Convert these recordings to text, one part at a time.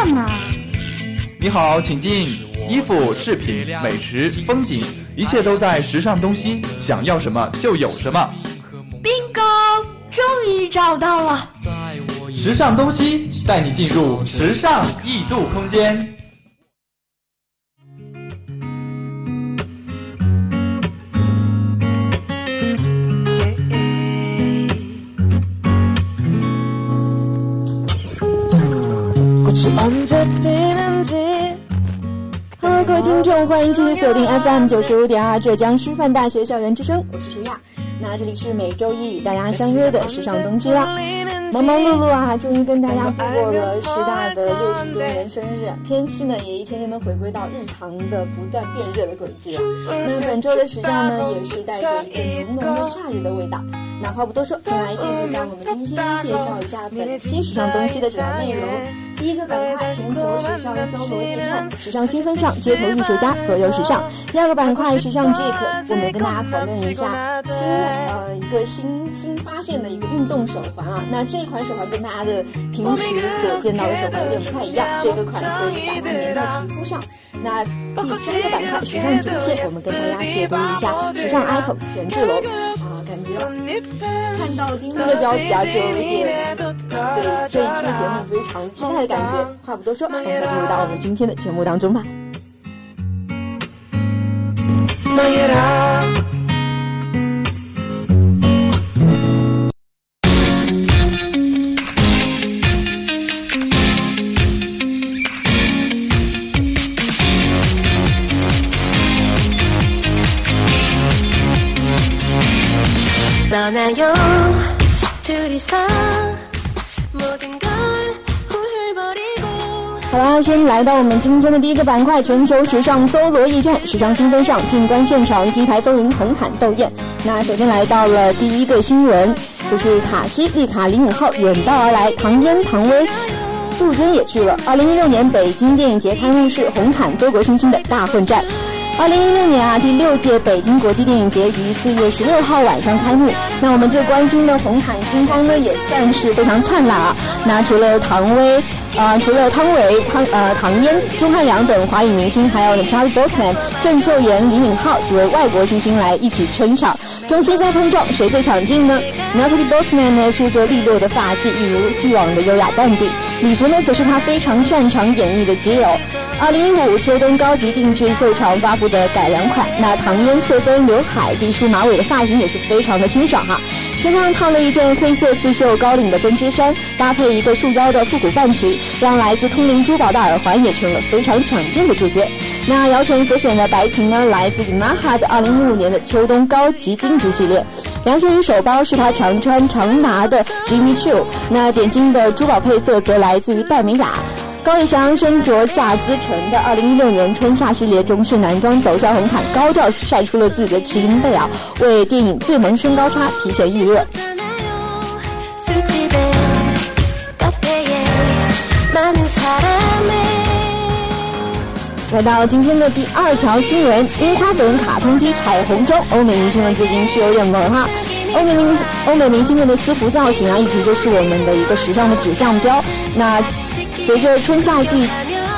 干嘛？你好，请进。衣服、饰品、美食、风景，一切都在时尚东西，想要什么就有什么。Bingo，终于找到了。时尚东西带你进入时尚异度空间。Hello，各位听众，欢迎继续锁定 FM 九十五点二浙江师范大学校园之声，我是舒亚。那这里是每周一与大家相约的时尚东西啦。忙忙碌碌啊，终于跟大家度过了师大的六十周年生日，天气呢也一天天的回归到日常的不断变热的轨迹了。那本周的时尚呢，也是带着一个浓浓的夏日的味道。那话不多说，先来进入到我们今天介绍一下本期时尚东西的主要内容。第一个板块，全球时尚搜罗一唱，时尚新风尚，街头艺术家，左右时尚。第二个板块，时尚 Jeep，我们跟大家讨论一下新呃一个新新发现的一个运动手环啊。那这款手环跟大家的平时所见到的手环有点不太一样，这个款可以把它粘在皮肤上。那第三个板块，时尚主线，我们跟大家解读一下时尚 icon 权志龙看到今天的标题啊，就有点对这一期的节目非常期待的感觉。话不多说，赶快进入到我们今天的节目当中吧。先来到我们今天的第一个板块——全球时尚搜罗驿站，时尚新风尚，静观现场，T 台风云，红毯斗艳。那首先来到了第一个新闻，就是卡西、丽卡、李敏镐远道而来，唐嫣、唐薇、杜鹃也去了。二零一六年北京电影节开幕式，红毯多国新星的大混战。二零一六年啊，第六届北京国际电影节于四月十六号晚上开幕。那我们最关心的红毯星光呢，也算是非常灿烂啊。那除了唐薇，呃，除了汤唯、汤呃唐嫣、钟汉良等华语明星，还有 Charlie Boatman、郑秀妍、李敏镐几位外国新星来一起撑场。中西在碰撞，谁最抢镜呢？Natalie Boatman 呢，梳着利落的发髻，一如既往的优雅淡定。礼服呢，则是他非常擅长演绎的基友。二零一五秋冬高级定制秀场发布的改良款，那唐嫣侧分刘海、低梳马尾的发型也是非常的清爽哈。身上套了一件黑色刺绣高领的针织衫，搭配一个束腰的复古半裙，让来自通灵珠宝的耳环也成了非常抢镜的主角。那姚晨所选的白裙呢，来自 Yamaha 的二零一五年的秋冬高级定制系列。凉鞋与手包是她常穿常拿的 Jimmy Choo。那点睛的珠宝配色则来自于戴美雅。高以翔身着夏姿橙的2016年春夏系列中式男装走上红毯，高调晒出了自己的麒麟背啊，为电影《最萌身高差》提前预热。来到今天的第二条新闻，樱花粉卡通机彩虹妆，欧美明星们最近是有点萌哈。欧美明欧美明星们的私服造型啊，一直都是我们的一个时尚的指向标。那随着春夏季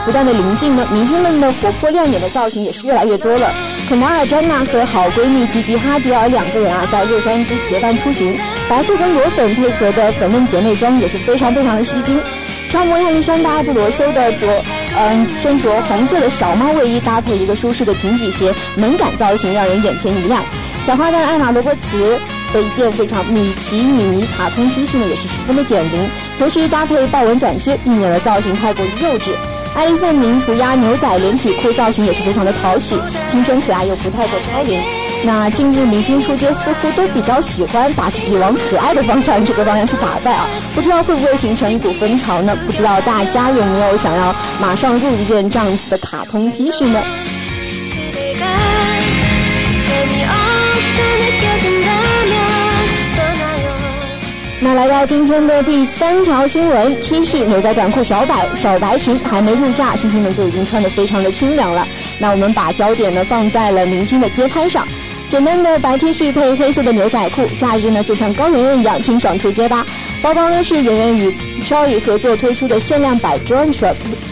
不断的临近呢，明星们的活泼亮眼的造型也是越来越多了。肯达尔·詹娜和好闺蜜吉吉·哈迪尔两个人啊，在洛杉矶结伴出行，白色跟裸粉配合的粉嫩姐妹装也是非常非常的吸睛。超模亚历山大·阿布罗修的着，嗯，身着红色的小猫卫衣，搭配一个舒适的平底鞋，萌感造型让人眼前一亮。小花旦艾玛·罗伯茨一件非常米奇米妮卡通 T 恤呢，也是十分的减龄，同时搭配豹纹短靴，避免了造型太过于幼稚。艾丽范宁涂鸦牛仔连体裤造型也是非常的讨喜，青春可爱又不太过超龄。那近日明星出街似乎都比较喜欢把自己往可爱的方向这个方向去打扮啊，不知道会不会形成一股风潮呢？不知道大家有没有想要马上入一件这样子的卡通 T 恤呢？那来到今天的第三条新闻，T 恤、牛仔短裤、小白小白裙还没入夏，星星们就已经穿得非常的清凉了。那我们把焦点呢放在了明星的街拍上。简单的白 T 恤配黑色的牛仔裤，夏日呢就像高圆圆一样清爽出街吧。包包呢是圆圆与 c h o y 合作推出的限量版 John 手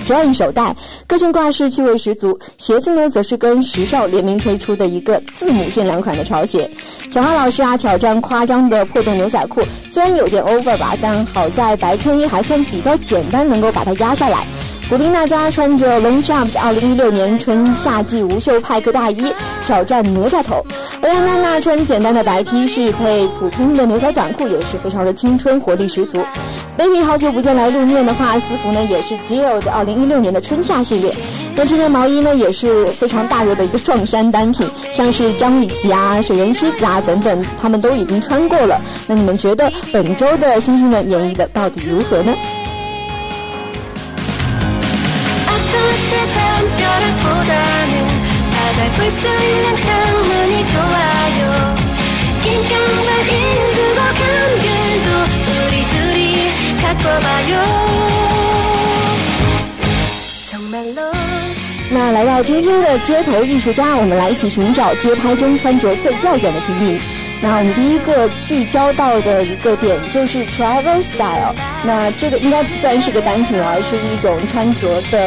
John 手袋，个性挂饰，趣味十足。鞋子呢则是跟时尚联名推出的一个字母限量款的潮鞋。小花老师啊挑战夸张的破洞牛仔裤，虽然有点 over 吧，但好在白衬衣还算比较简单，能够把它压下来。古力娜扎穿着 Long Jump 二零一六年春夏季无袖派克大衣挑战哪吒头，欧阳娜娜穿简单的白 T 恤配普通的牛仔短裤也是非常的青春活力十足。Baby 好久不见来露面的话，私服呢也是 Zero 的二零一六年的春夏系列。那这件毛衣呢也是非常大热的一个撞衫单品，像是张雨绮啊、水原希子啊等等，他们都已经穿过了。那你们觉得本周的星星们演绎的到底如何呢？보다는 바다 볼수 있는 창문이 좋아요 긴 깜빡 일그고 감귤도 우리 둘이 갖고 봐요 정말로 那来到今天的街头艺术家，我们来一起寻找街拍中穿着最耀眼的平民。 那我们第一个聚焦到的一个点就是 travel style。那这个应该不算是个单品，而是一种穿着的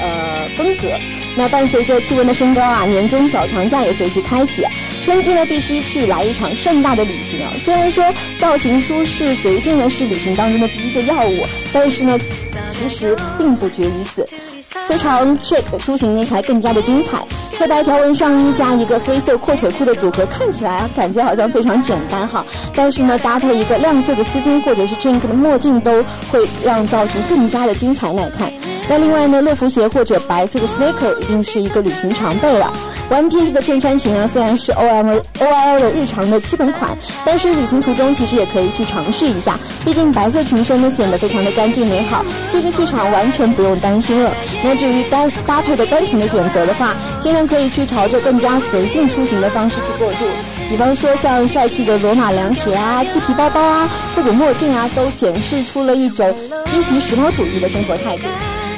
呃风格。那伴随着气温的升高啊，年终小长假也随即开启。春季呢，必须去来一场盛大的旅行啊。虽然说造型舒适随性呢是旅行当中的第一个要务，但是呢，其实并不绝于此。非常 chic 的出行呢才更加的精彩。黑白条纹上衣加一个黑色阔腿裤的组合，看起来啊感觉好像非常简单哈，但是呢搭配一个亮色的丝巾或者是 chink 的墨镜，都会让造型更加的精彩耐看。那另外呢，乐福鞋或者白色的 sneaker 一定是一个旅行常备了。One Piece 的衬衫裙啊，虽然是 O M O I L 的日常的基本款，但是旅行途中其实也可以去尝试一下。毕竟白色裙身呢显得非常的干净美好，气质气场完全不用担心了。那至于单搭配的单品的选择的话，尽量可以去朝着更加随性出行的方式去过渡。比方说像帅气的罗马凉鞋啊、漆皮包包啊、复古墨镜啊，都显示出了一种积极时髦主义的生活态度。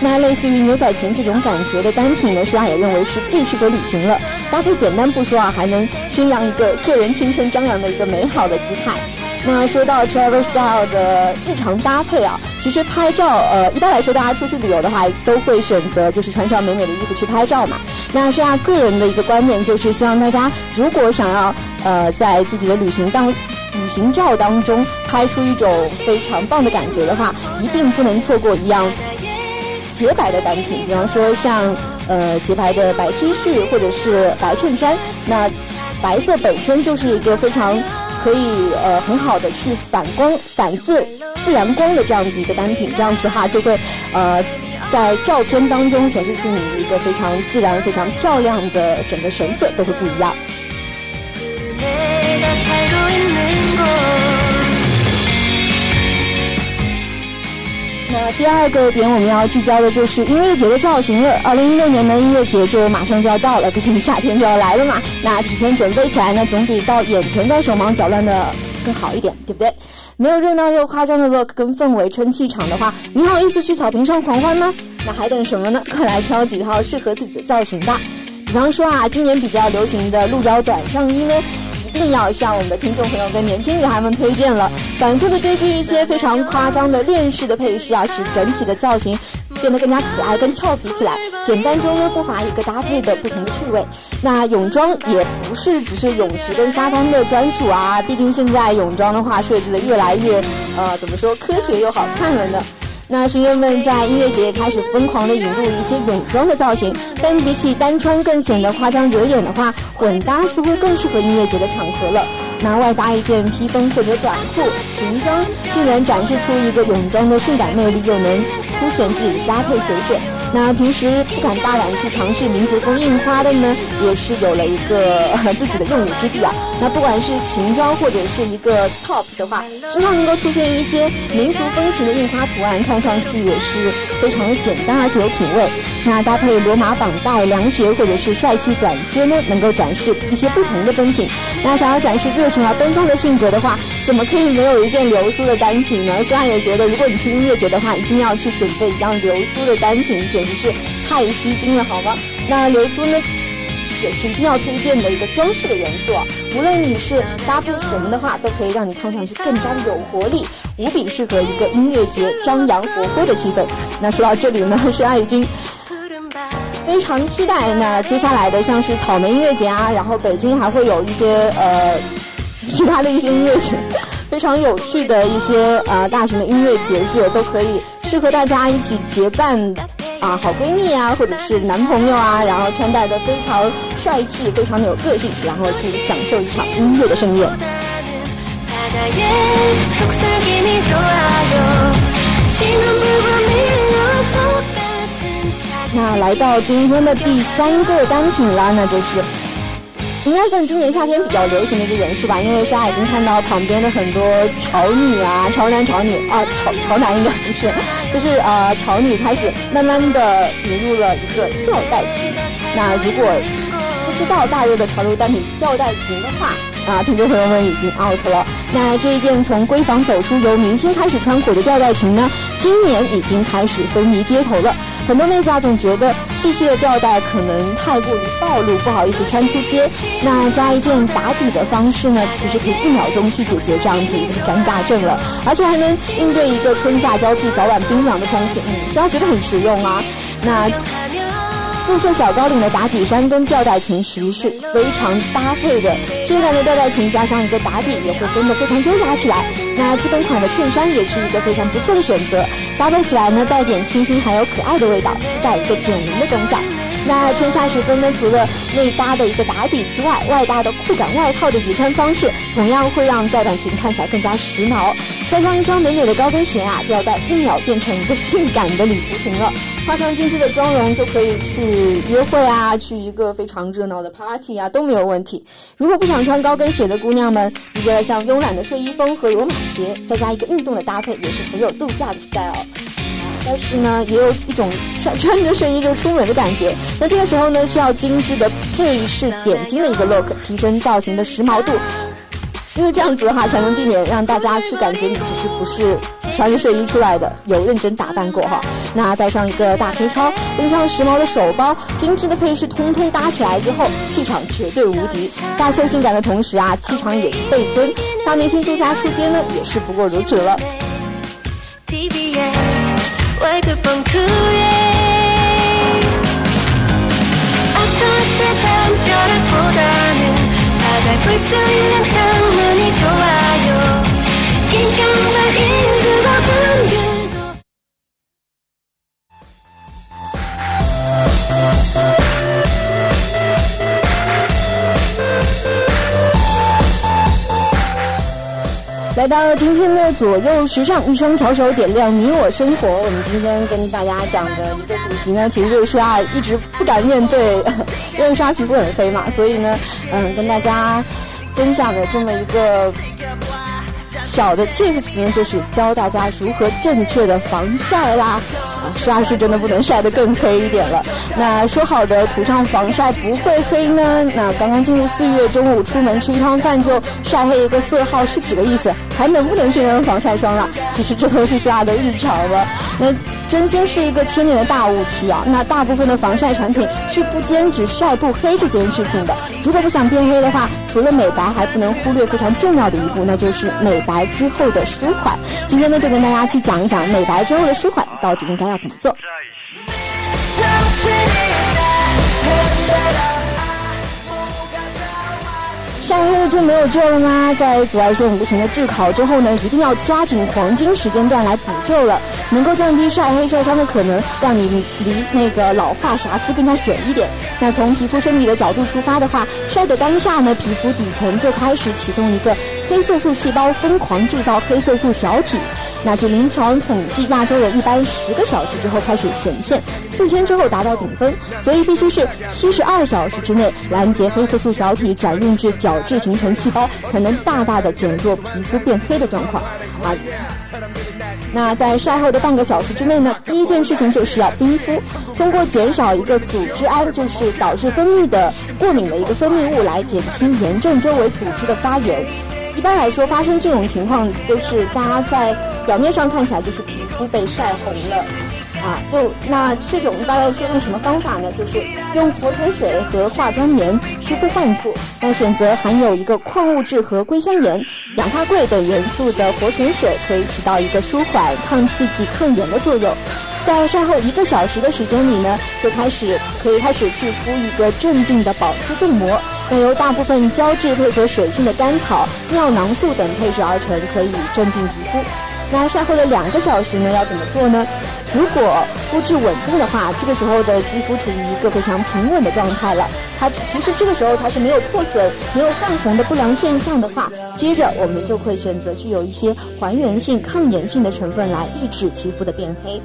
那类似于牛仔裙这种感觉的单品呢，舒雅也认为是最适合旅行了。搭配简单不说啊，还能宣扬一个个人青春张扬的一个美好的姿态。那说到 travel style 的日常搭配啊，其实拍照，呃，一般来说大家出去旅游的话，都会选择就是穿上美美的衣服去拍照嘛。那舒雅个人的一个观点就是，希望大家如果想要呃在自己的旅行当旅行照当中拍出一种非常棒的感觉的话，一定不能错过一样。洁白的单品，比方说像呃洁白的白 T 恤或者是白衬衫，那白色本身就是一个非常可以呃很好的去反光反自自然光的这样子一个单品，这样子的话就会呃在照片当中显示出你一个非常自然、非常漂亮的整个神色都会不一样。那第二个点我们要聚焦的就是音乐节的造型了。二零一六年的音乐节就马上就要到了，毕竟夏天就要来了嘛。那提前准备起来呢，总比到眼前在手忙脚乱的更好一点，对不对？没有热闹又夸张的 look 跟氛围撑气场的话，你好意思去草坪上狂欢吗？那还等什么呢？快来挑几套适合自己的造型吧。比方说啊，今年比较流行的鹿腰短上衣呢。一定要向我们的听众朋友跟年轻女孩们推荐了，反复的堆积一些非常夸张的链式的配饰啊，使整体的造型变得更加可爱、更俏皮起来。简单中又不乏一个搭配的不同的趣味。那泳装也不是只是泳池跟沙滩的专属啊，毕竟现在泳装的话设计的越来越呃怎么说科学又好看了呢。那新人们在音乐节开始疯狂的引入一些泳装的造型，但比起单穿更显得夸张惹眼的话，混搭似乎更适合音乐节的场合了。拿外搭一件披风或者短裤、裙装，既能展示出一个泳装的性感魅力，又能凸显自己搭配水准。那平时不敢大胆去尝试民族风印花的呢，也是有了一个 自己的用武之地啊。那不管是裙装或者是一个 top 的话，身上能够出现一些民族风情的印花图案，看上去也是非常的简单而且有品味。那搭配罗马绑带、凉鞋或者是帅气短靴呢，能够展示一些不同的风情。那想要展示热情而奔放的性格的话，怎么可以没有一件流苏的单品呢？虽然也觉得，如果你去音乐节的话，一定要去准备一样流苏的单品，简直是太吸睛了，好吗？那流苏呢？也是一定要推荐的一个装饰的元素。无论你是搭配什么的话，都可以让你看上去更加的有活力，无比适合一个音乐节张扬活泼的气氛。那说到这里呢，是爱已经非常期待。那接下来的像是草莓音乐节啊，然后北京还会有一些呃其他的一些音乐节。非常有趣的一些呃大型的音乐节日，都可以适合大家一起结伴啊，好闺蜜啊，或者是男朋友啊，然后穿戴的非常帅气，非常的有个性，然后去享受一场音乐的盛宴。那来到今天的第三个单品啦，那就是。应该算今年夏天比较流行的一个元素吧，因为大家已经看到旁边的很多潮女啊、潮男、潮女啊、潮潮男应该不是，就是呃潮女开始慢慢的引入了一个吊带裙。那如果不知道大热的潮流单品吊带裙的话，啊，听众朋友们已经 out 了。那这一件从闺房走出由明星开始穿火的吊带裙呢，今年已经开始风靡街头了。很多妹子啊，总觉得细细的吊带可能太过于暴露，不好意思穿出街。那加一件打底的方式呢，其实可以一秒钟去解决这样子一个尴尬症了，而且还能应对一个春夏交替、早晚冰凉的天气，嗯，是要觉得很实用啊。那。素色小高领的打底衫跟吊带裙其实是非常搭配的，性感的吊带裙加上一个打底，也会变得非常优雅起来。那基本款的衬衫也是一个非常不错的选择，搭配起来呢，带点清新还有可爱的味道，自带一个减龄的功效。那春夏时分呢，除了内搭的一个打底之外，外搭的酷感外套的叠穿方式，同样会让吊带裙看起来更加时髦。穿上一双美美的高跟鞋啊，吊带一秒变成一个性感的礼服裙了。化上精致的妆容就可以去约会啊，去一个非常热闹的 party 啊都没有问题。如果不想穿高跟鞋的姑娘们，一个像慵懒的睡衣风和罗马鞋，再加一个运动的搭配，也是很有度假的 style。但是呢，也有一种穿穿着睡衣就出门的感觉。那这个时候呢，需要精致的配饰点睛的一个 look，提升造型的时髦度。因为这样子的话，才能避免让大家去感觉你其实不是穿着睡衣出来的，有认真打扮过哈。那带上一个大黑超，拎上时髦的手包，精致的配饰通通搭起来之后，气场绝对无敌。大秀性感的同时啊，气场也是倍增。大明星度假出街呢，也是不过如此了。 월급봉투에아파트담벼락보다는바다볼수 있는 창문이 좋아요긴깡 来到今天的左右时尚，一双巧手点亮你我生活。我们今天跟大家讲的一个主题呢，其实就是说啊，一直不敢面对，因为刷皮不能飞嘛，所以呢，嗯，跟大家分享的这么一个小的 tips 呢，就是教大家如何正确的防晒啦。刷是真的不能晒得更黑一点了。那说好的涂上防晒不会黑呢？那刚刚进入四月，中午出门吃一趟饭就晒黑一个色号是几个意思？还能不能信任防晒霜了？其实这都是刷的日常了。那真心是一个千年的大误区啊！那大部分的防晒产品是不兼指晒不黑这件事情的。如果不想变黑的话，除了美白，还不能忽略非常重要的一步，那就是美白之后的舒缓。今天呢，就跟大家去讲一讲美白之后的舒缓到底应该怎么做。晒黑了就没有救了吗？在紫外线无情的炙烤之后呢，一定要抓紧黄金时间段来补救了，能够降低晒黑晒伤的可能，让你离那个老化瑕疵更加远一点。那从皮肤生理的角度出发的话，晒的当下呢，皮肤底层就开始启动一个黑色素细胞疯狂制造黑色素小体。那据临床统计，亚洲人一般十个小时之后开始显现，四天之后达到顶峰，所以必须是七十二小时之内拦截黑色素小体转运至角质形成细胞，才能大大的减弱皮肤变黑的状况。啊，那在晒后的半个小时之内呢，第一件事情就是要冰敷，通过减少一个组织胺，就是导致分泌的过敏的一个分泌物，来减轻炎症周围组织的发炎。一般来说，发生这种情况，就是大家在表面上看起来就是皮肤被晒红了，啊，就，那这种一般来说用什么方法呢？就是用活泉水和化妆棉湿敷患处。那选择含有一个矿物质和硅酸盐、氧化硅等元素的活泉水，可以起到一个舒缓、抗刺激、抗炎的作用。在晒后一个小时的时间里呢，就开始可以开始去敷一个镇静的保湿冻膜。那由大部分胶质配合水性的甘草、尿囊素等配置而成，可以镇定皮肤。那晒后的两个小时呢，要怎么做呢？如果肤质稳定的话，这个时候的肌肤处于一个非常平稳的状态了。它其实这个时候它是没有破损、没有泛红的不良现象的话，接着我们就会选择具有一些还原性、抗炎性的成分来抑制肌肤的变黑。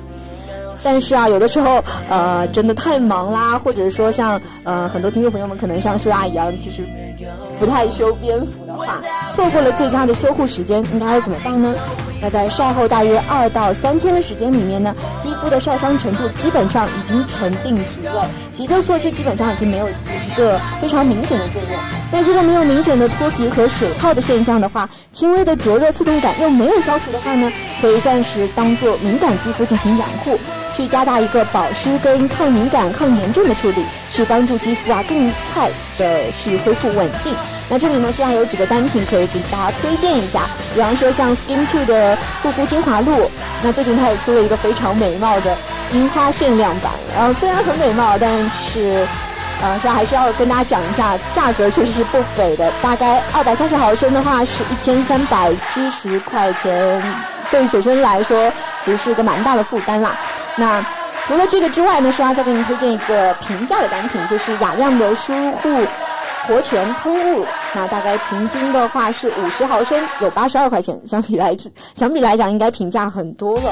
但是啊，有的时候，呃，真的太忙啦，或者说像呃很多听众朋友们可能像舒雅一样，其实不太修边幅的话，错过了最佳的修护时间，应该要怎么办呢？那在晒后大约二到三天的时间里面呢，肌肤的晒伤程度基本上已经成定局了，急救措施基本上已经没有一个非常明显的作用。那如果没有明显的脱皮和水泡的现象的话，轻微的灼热刺痛感又没有消除的话呢，可以暂时当做敏感肌肤进行养护。去加大一个保湿跟抗敏感、抗炎症的处理，去帮助肌肤啊更快的去恢复稳定。那这里呢，实际上有几个单品可以给大家推荐一下，比方说像 Skin Two 的护肤精华露，那最近它也出了一个非常美貌的樱花限量版，然后虽然很美貌，但是，呃，实际上还是要跟大家讲一下，价格确实是不菲的，大概二百三十毫升的话是一千三百七十块钱，对于学生来说其实是一个蛮大的负担啦。那除了这个之外呢，舒华再给你推荐一个平价的单品，就是雅漾的舒护活泉喷雾。那大概平均的话是五十毫升，有八十二块钱，相比来相比来讲应该平价很多了。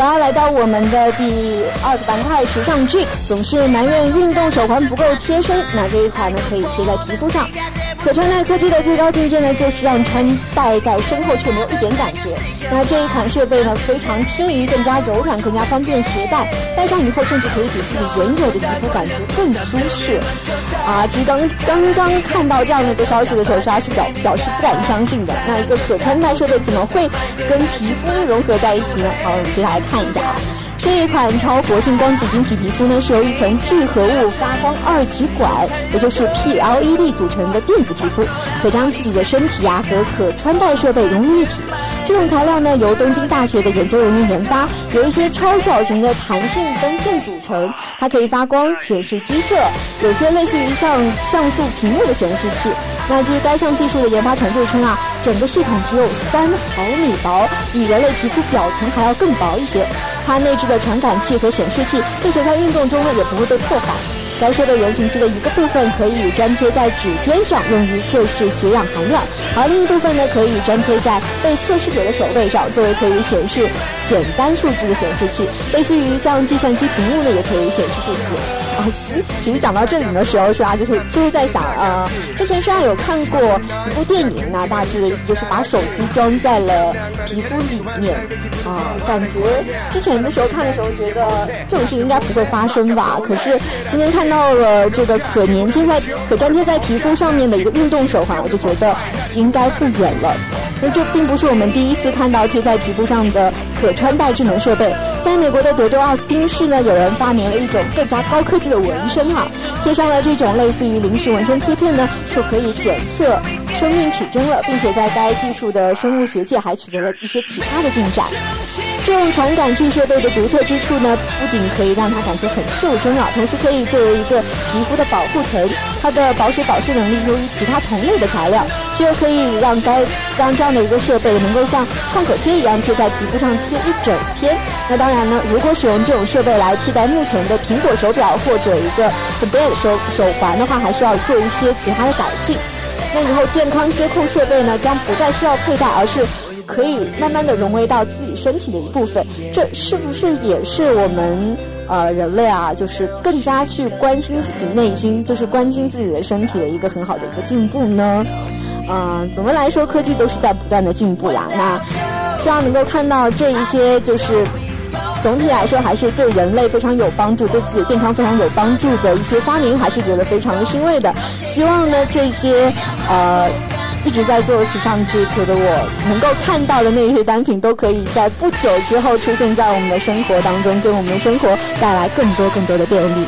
啦，来到我们的第二个板块，时尚 G，总是埋怨运动手环不够贴身，那这一款呢可以贴在皮肤上。可穿戴科技的最高境界呢，就是让穿戴在身后却没有一点感觉。那这一款设备呢，非常轻盈，更加柔软，更加方便携带。戴上以后，甚至可以比自己原有的皮肤感觉更舒适。啊，其实刚刚刚看到这样的一个消息的时候，是是表表示不敢相信的。那一个可穿戴设备怎么会跟皮肤融合在一起呢？好，我们接下来看一下啊。这一款超活性光子晶体皮肤呢，是由一层聚合物发光二极管，也就是 PLED 组成的电子皮肤，可将自己的身体呀和可穿戴设备融于一体。这种材料呢，由东京大学的研究人员研发，由一些超小型的弹性灯片组成，它可以发光，显示基色，有些类似于像像素屏幕的显示器。那据该项技术的研发团队称啊，整个系统只有三毫米薄，比人类皮肤表层还要更薄一些。它内置的传感器和显示器，并且在运动中呢也不会被破坏。该设备原型机的一个部分可以粘贴在指尖上，用于测试血氧含量；而另一部分呢可以粘贴在被测试者的手背上，作为可以显示简单数字的显示器，类似于像计算机屏幕呢也可以显示数字。其实讲到这里的时候，是啊，就是就是在想，呃，之前虽然有看过一部电影，那大致的意思就是把手机装在了皮肤里面，啊，感觉之前的时候看的时候觉得这种事情应该不会发生吧。可是今天看到了这个可粘贴在、可粘贴在皮肤上面的一个运动手环，我就觉得应该不远了。而这并不是我们第一次看到贴在皮肤上的可穿戴智能设备，在美国的德州奥斯汀市呢，有人发明了一种更加高科技的纹身哈，贴上了这种类似于临时纹身贴片呢，就可以检测生命体征了，并且在该技术的生物学界还取得了一些其他的进展。这种传感器设备的独特之处呢，不仅可以让它感觉很袖珍啊，同时可以作为一个皮肤的保护层。它的保水保湿能力优于其他同类的材料，就可以让该让这样的一个设备能够像创可贴一样贴在皮肤上贴一整天。那当然呢，如果使用这种设备来替代目前的苹果手表或者一个 The Bed 手手环的话，还需要做一些其他的改进。那以后健康监控设备呢，将不再需要佩戴，而是。可以慢慢的融为到自己身体的一部分，这是不是也是我们呃人类啊，就是更加去关心自己内心，就是关心自己的身体的一个很好的一个进步呢？嗯，总的来说，科技都是在不断的进步啦。那希望能够看到这一些就是总体来说还是对人类非常有帮助，对自己健康非常有帮助的一些发明，还是觉得非常的欣慰的。希望呢这些呃。一直在做时尚制服的我，能够看到的那些单品，都可以在不久之后出现在我们的生活当中，给我们的生活带来更多更多的便利。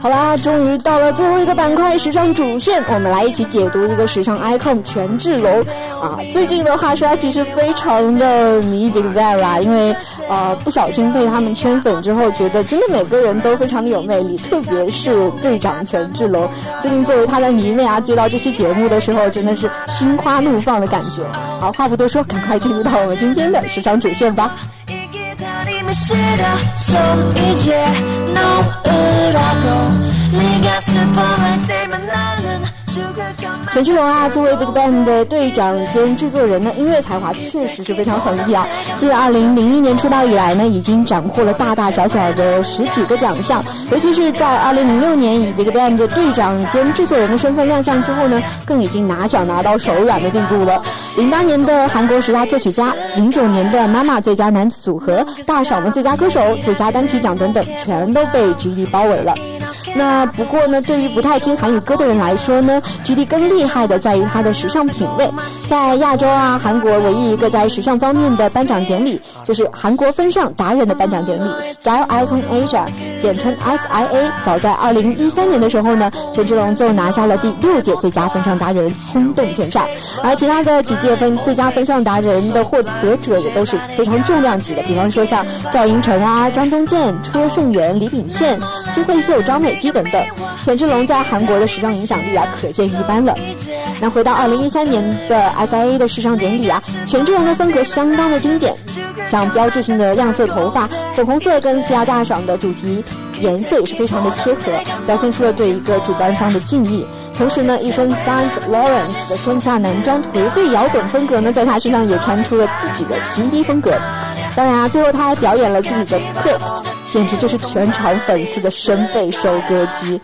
好啦，终于到了最后一个板块——时尚主线，我们来一起解读一个时尚 icon 权志龙。啊。最近的话，说他其实非常的迷 Big Bang 啦，因为呃不小心被他们圈粉之后，觉得真的每个人都非常的有魅力，特别是队长权志龙。最近作为他的迷妹啊，接到这期节目的时候，真的是心花怒放的感觉。好，话不多说，赶快进入到我们今天的时尚主线吧。权志龙啊，作为 BigBang 的队长兼制作人呢，音乐才华确实是非常横溢啊。自2001年出道以来呢，已经斩获了大大小小的十几个奖项。尤其是在2006年以 BigBang 的队长兼制作人的身份亮相之后呢，更已经拿奖拿到手软的地步了。08年的韩国十大作曲家，09年的妈妈最佳男子组合、大赏的最佳歌手、最佳单曲奖等等，全都被 GD 包围了。那不过呢，对于不太听韩语歌的人来说呢，GD 更厉害的在于他的时尚品味。在亚洲啊，韩国唯一一个在时尚方面的颁奖典礼，就是韩国风尚达人的颁奖典礼 Style Icon Asia，简称 SIA。早在2013年的时候呢，权志龙就拿下了第六届最佳风尚达人，轰动全场。而其他的几届分最佳风尚达人的获得者也都是非常重量级的，比方说像赵寅成啊、张东健、车胜元、李秉宪、金惠秀、张基等等，权志龙在韩国的时尚影响力啊，可见一斑了。那回到二零一三年的 SIA 的时尚典礼啊，权志龙的风格相当的经典，像标志性的亮色头发、粉红色跟西亚大赏的主题颜色也是非常的切合，表现出了对一个主办方的敬意。同时呢，一身 Saint Laurent 的春夏男装颓废摇滚风格呢，在他身上也穿出了自己的 GD 风格。当然啊，最后他还表演了自己的 Click，简直就是全场粉丝的身背收割机。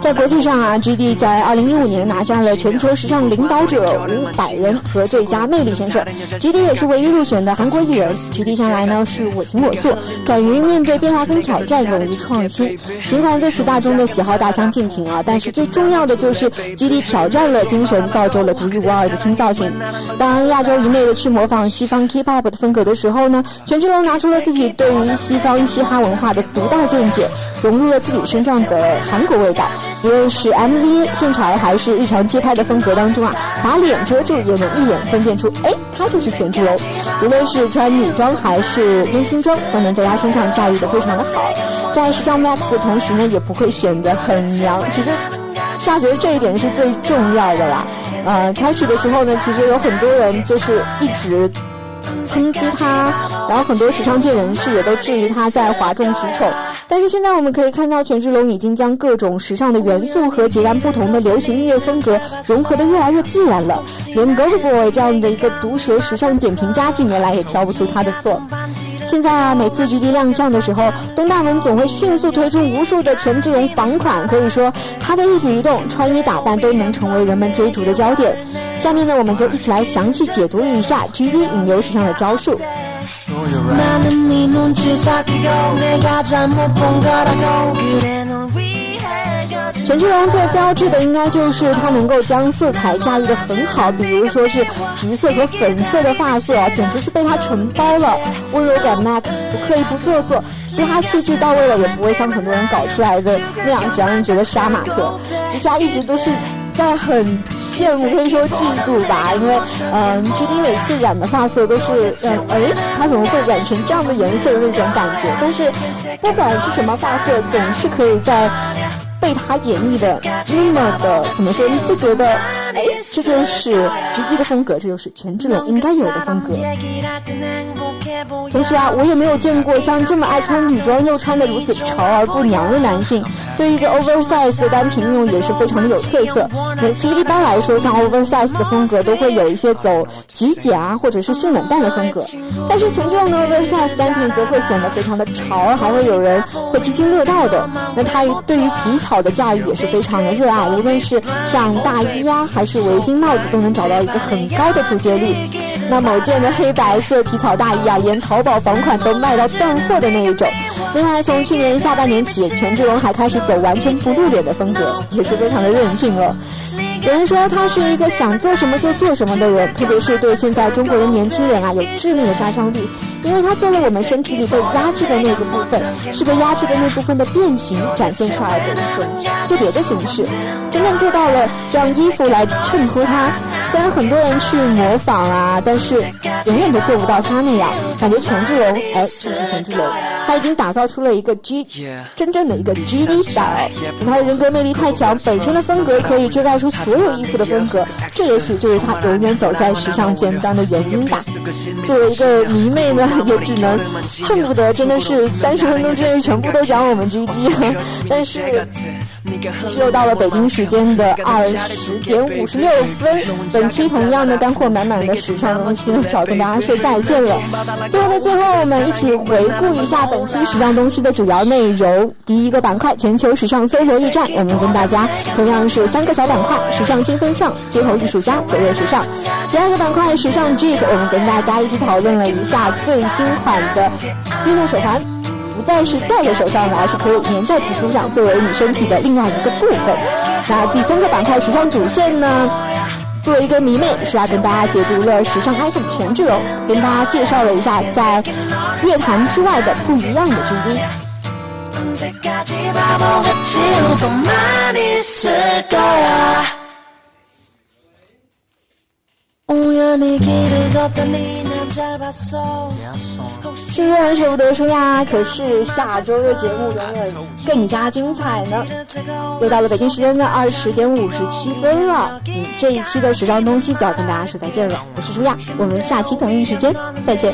在国际上啊，GD 在2015年拿下了全球时尚领导者五百人和最佳魅力先生。GD 也是唯一入选的韩国艺人。GD 向来呢是我行我素，敢于面对变化跟挑战，勇于创新。尽管对此大众的喜好大相径庭啊，但是最重要的就是 GD 挑战了精神，造就了独一无二的新造型。当亚洲一昧的去模仿西方 K-pop 的风格的时候呢，权志龙拿出了自己对于西方嘻哈文化的独到见解，融入了自己身上的韩国味道。无论是 MV 现场还是日常街拍的风格当中啊，把脸遮住也能一眼分辨出，哎，他就是权志龙。无论是穿女装还是烟熏妆，都能在他身上驾驭的非常的好。在时尚 max 的同时呢，也不会显得很娘。其实，夏觉得这一点是最重要的啦。呃，开始的时候呢，其实有很多人就是一直。抨击他，然后很多时尚界人士也都质疑他在哗众取宠。但是现在我们可以看到，权志龙已经将各种时尚的元素和截然不同的流行音乐风格融合的越来越自然了。连 Gold Boy 这样的一个毒舌时尚点评家，近年来也挑不出他的错。现在啊，每次 GD 亮相的时候，东大门总会迅速推出无数的权志龙仿款，可以说他的一举一动、穿衣打扮都能成为人们追逐的焦点。下面呢，我们就一起来详细解读一下 GD 引流时尚的招数。权志龙最标志的应该就是他能够将色彩驾驭的很好，比如说是橘色和粉色的发色啊，简直是被他承包了。温柔感 max，不刻意不做作，嘻哈气质到位了，也不会像很多人搞出来的那样，只让人觉得杀马特。其实他一直都是在很羡慕，可以说嫉妒吧，因为嗯，GD 每次染的发色都是嗯，哎，他怎么会染成这样的颜色的那种感觉？但是不管是什么发色，总是可以在。被他演绎的那么的怎么说？就觉得哎，这就是直击的风格，这就是权志龙应该有的风格。同时啊，我也没有见过像这么爱穿女装又穿的如此潮而不娘的男性。对于一个 oversize 的单品运用也是非常的有特色。那其实一般来说，像 oversize 的风格都会有一些走极简啊，或者是性冷淡的风格。但是权志龙的 oversize 单品则会显得非常的潮，还会有人会津津乐道的。那他对于皮草的驾驭也是非常的热爱，无论是像大衣呀，还是围巾、帽子，都能找到一个很高的出街率。那某件的黑白色皮草大衣啊，连淘宝房款都卖到断货的那一种。另外，从去年下半年起，权志龙还开始走完全不露脸的风格，也是非常的任性了。有人说他是一个想做什么就做什么的人，特别是对现在中国的年轻人啊，有致命的杀伤力，因为他做了我们身体里被压制的那个部分，是被压制的那部分的变形展现出来的一种特别的形式，真正做到了让衣服来衬托他。虽然很多人去模仿啊，但是永远都做不到他那样。感觉权志龙，哎，就是权志龙，他已经打造出了一个 G，真正的一个 G D style。他的人格魅力太强，本身的风格可以遮盖出所有衣服的风格，这也许就是他永远走在时尚尖端的原因吧。作为一个迷妹呢，也只能恨不得真的是三十分钟之内全部都讲我们 G D，但是。又到了北京时间的二十点五十六分，本期同样的干货满满的时尚东西呢，就要跟大家说再见了。最后的最后，我们一起回顾一下本期时尚东西的主要内容。第一个板块，全球时尚搜罗驿站，我们跟大家同样是三个小板块：时尚新风尚、街头艺术家、走热时尚。第二个板块，时尚 G，我们跟大家一起讨论了一下最新款的运动手环。不再是戴在手上了，而是可以粘在皮肤上，作为你身体的另外一个部分。那第三个板块时尚主线呢？作为一个迷妹，是要跟大家解读了时尚 icon 权志龙，跟大家介绍了一下在乐坛之外的不一样的之一。虽然舍不得说呀，可是下周的节目永远更加精彩呢。又到了北京时间的二十点五十七分了，嗯，这一期的时尚东西就要跟大家说再见了。我是舒亚，我们下期同一时间再见。